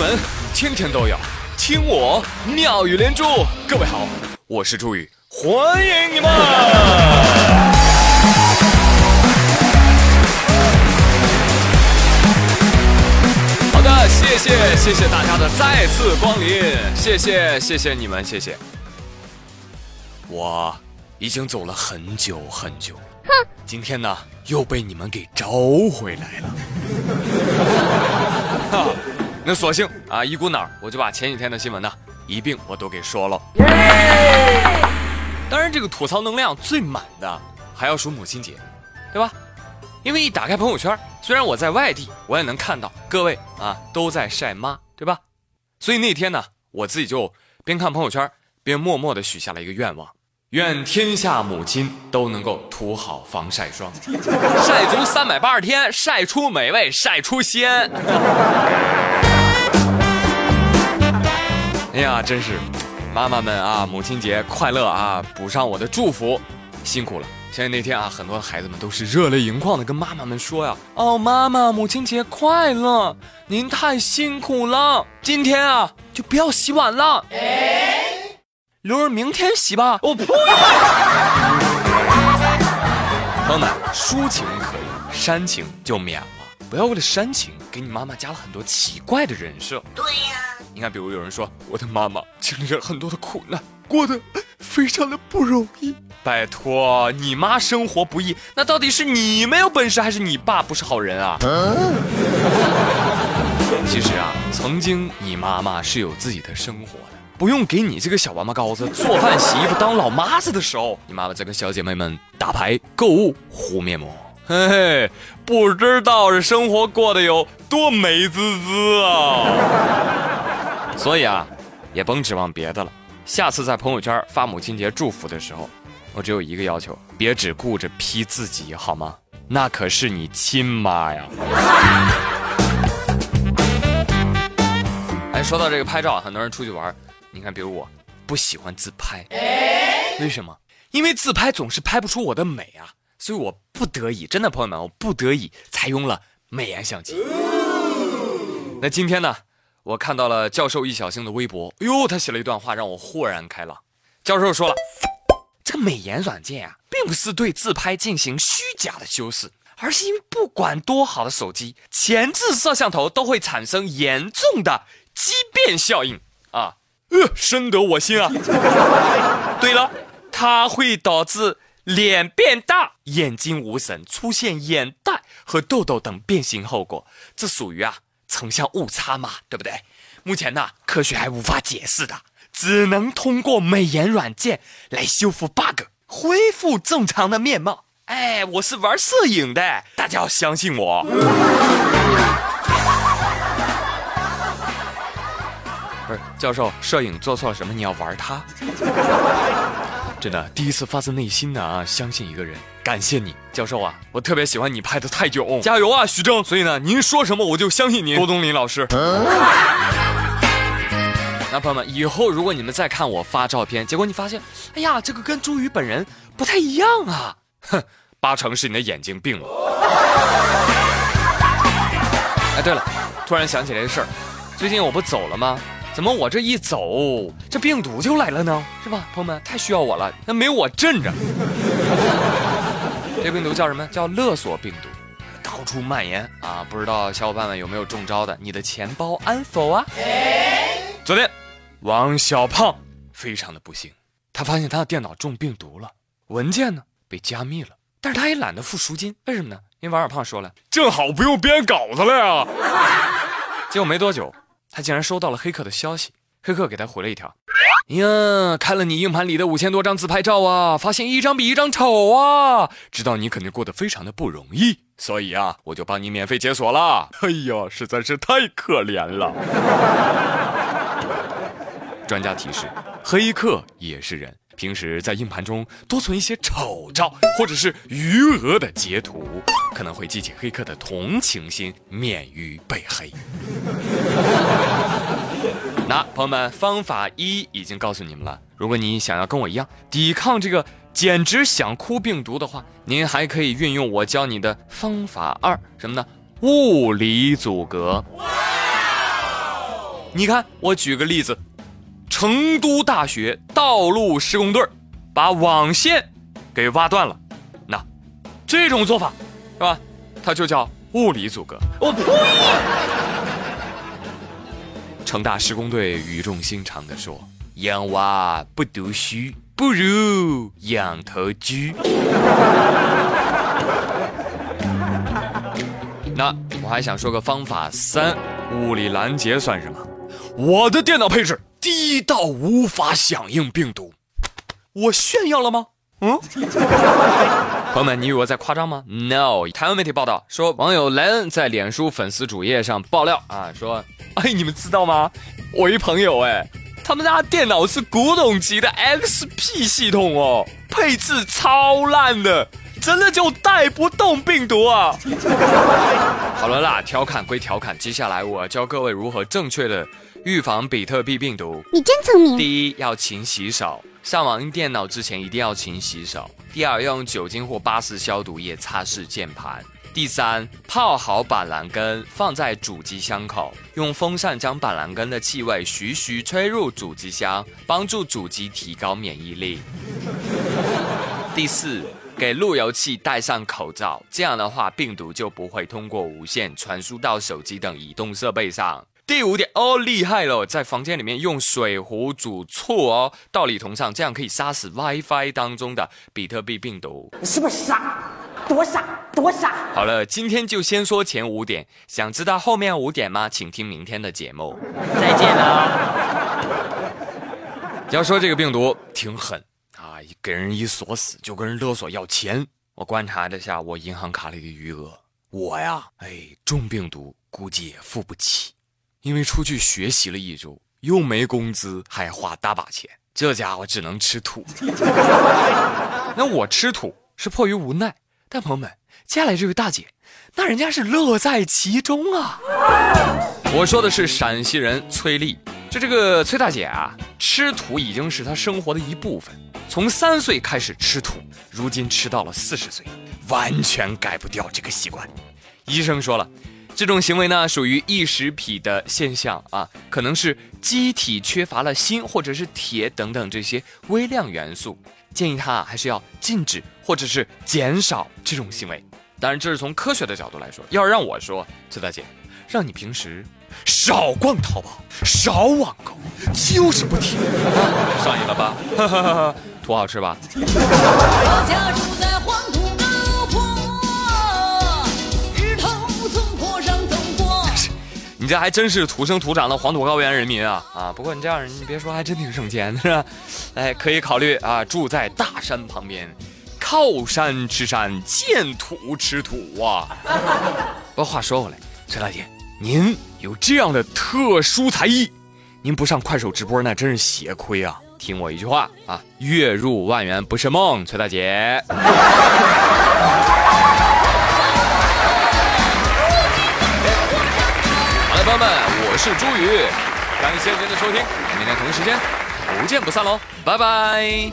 门天天都有听我妙语连珠。各位好，我是朱宇，欢迎你们。好的，谢谢谢谢大家的再次光临，谢谢谢谢你们，谢谢。我已经走了很久很久，哼，今天呢又被你们给招回来了。哈，那索性啊，一股脑儿我就把前几天的新闻呢一并我都给说了。当然，这个吐槽能量最满的还要数母亲节，对吧？因为一打开朋友圈，虽然我在外地，我也能看到各位啊都在晒妈，对吧？所以那天呢，我自己就边看朋友圈边默默的许下了一个愿望：愿天下母亲都能够涂好防晒霜，晒足三百八十天，晒出美味，晒出鲜。哎呀，真是，妈妈们啊，母亲节快乐啊！补上我的祝福，辛苦了。相信那天啊，很多孩子们都是热泪盈眶的跟妈妈们说呀：“哦，妈妈，母亲节快乐！您太辛苦了，今天啊就不要洗碗了，留着明天洗吧。”我呸！朋友们，抒情可以，煽情就免了。不要为了煽情，给你妈妈加了很多奇怪的人设。对呀，你看，比如有人说我的妈妈经历了很多的苦难，过得非常的不容易。拜托，你妈生活不易，那到底是你没有本事，还是你爸不是好人啊？其实啊，曾经你妈妈是有自己的生活的，不用给你这个小王八羔子做饭、洗衣服、当老妈子的时候，你妈妈在跟小姐妹们打牌、购物、敷面膜。嘿嘿，不知道这生活过得有多美滋滋啊！所以啊，也甭指望别的了。下次在朋友圈发母亲节祝福的时候，我只有一个要求：别只顾着 P 自己，好吗？那可是你亲妈呀！哎，说到这个拍照，很多人出去玩，你看，比如我，不喜欢自拍，为什么？因为自拍总是拍不出我的美啊。所以我不得已，真的朋友们，我不得已采用了美颜相机。那今天呢，我看到了教授易小星的微博，哎呦，他写了一段话让我豁然开朗。教授说了，这个美颜软件啊，并不是对自拍进行虚假的修饰，而是因为不管多好的手机，前置摄像头都会产生严重的畸变效应啊，呃，深得我心啊。对了，它会导致。脸变大，眼睛无神，出现眼袋和痘痘等变形后果，这属于啊成像误差嘛，对不对？目前呢，科学还无法解释的，只能通过美颜软件来修复 bug，恢复正常的面貌。哎，我是玩摄影的，大家要相信我。不是教授，摄影做错了什么？你要玩它？真的，第一次发自内心的啊，相信一个人，感谢你，教授啊，我特别喜欢你拍的泰囧，加油啊，徐峥。所以呢，您说什么我就相信您，郭冬临老师。那朋友们，以后如果你们再看我发照片，结果你发现，哎呀，这个跟朱宇本人不太一样啊，哼，八成是你的眼睛病了。哎，对了，突然想起来个事儿，最近我不走了吗？怎么我这一走，这病毒就来了呢？是吧，朋友们太需要我了，那没我镇着。这病毒叫什么？叫勒索病毒，到处蔓延啊！不知道小伙伴们有没有中招的？你的钱包安否啊？昨天，王小胖非常的不幸，他发现他的电脑中病毒了，文件呢被加密了，但是他也懒得付赎金，为什么呢？因为王小胖说了，正好不用编稿子了呀。结果没多久。他竟然收到了黑客的消息，黑客给他回了一条：“呀，看了你硬盘里的五千多张自拍照啊，发现一张比一张丑啊，知道你肯定过得非常的不容易，所以啊，我就帮你免费解锁了。哎呀，实在是太可怜了。专家提示：黑客也是人。”平时在硬盘中多存一些丑照或者是余额的截图，可能会激起黑客的同情心，免于被黑。那朋友们，方法一已经告诉你们了。如果你想要跟我一样抵抗这个简直想哭病毒的话，您还可以运用我教你的方法二，什么呢？物理阻隔。你看，我举个例子，成都大学道路施工队把网线给挖断了，那这种做法是吧？它就叫物理阻隔。我呸！成大施工队语重心长地说：“养娃不读书，不如养头猪。”那我还想说个方法三：物理拦截算什么？我的电脑配置低到无法响应病毒，我炫耀了吗？嗯，朋友们，你以为我在夸张吗？No，台湾媒体报道说，网友莱恩在脸书粉丝主页上爆料啊，说，哎，你们知道吗？我一朋友哎，他们家电脑是古董级的 XP 系统哦，配置超烂的，真的就带不动病毒啊。好了啦，调侃归调侃，接下来我教各位如何正确的。预防比特币病毒，你真聪明。第一，要勤洗手，上网用电脑之前一定要勤洗手。第二，要用酒精或八四消毒液擦拭键盘。第三，泡好板蓝根，放在主机箱口，用风扇将板蓝根的气味徐徐吹入主机箱，帮助主机提高免疫力。第四，给路由器戴上口罩，这样的话病毒就不会通过无线传输到手机等移动设备上。第五点哦，厉害了，在房间里面用水壶煮醋哦，道理同上，这样可以杀死 WiFi 当中的比特币病毒。你是不是傻？多傻，多傻！好了，今天就先说前五点，想知道后面五点吗？请听明天的节目。再见了。要说这个病毒挺狠啊，给人一锁死就跟人勒索要钱。我观察了下我银行卡里的余额，我呀，哎，中病毒估计也付不起。因为出去学习了一周，又没工资，还花大把钱，这家伙只能吃土。那我吃土是迫于无奈，但朋友们，接下来这位大姐，那人家是乐在其中啊。我说的是陕西人崔丽，就这个崔大姐啊，吃土已经是她生活的一部分，从三岁开始吃土，如今吃到了四十岁，完全改不掉这个习惯。医生说了。这种行为呢，属于异食癖的现象啊，可能是机体缺乏了锌或者是铁等等这些微量元素，建议她还是要禁止或者是减少这种行为。当然，这是从科学的角度来说。要让我说，崔大姐，让你平时少逛淘宝，少网购，就是不听，上瘾了吧？土好吃吧？你这还真是土生土长的黄土高原人民啊啊！不过你这样，你别说，还真挺省钱的，是吧？哎，可以考虑啊，住在大山旁边，靠山吃山，见土吃土啊。不过话说回来，崔大姐，您有这样的特殊才艺，您不上快手直播那真是血亏啊！听我一句话啊，月入万元不是梦，崔大姐。好了朋友们，我是朱宇，感谢您的收听，明天同一时间不见不散喽，拜拜。